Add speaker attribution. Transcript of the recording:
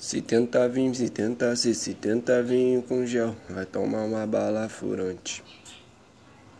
Speaker 1: Se tenta vir, se tenta se, se tenta vir com gel, vai tomar uma bala furante.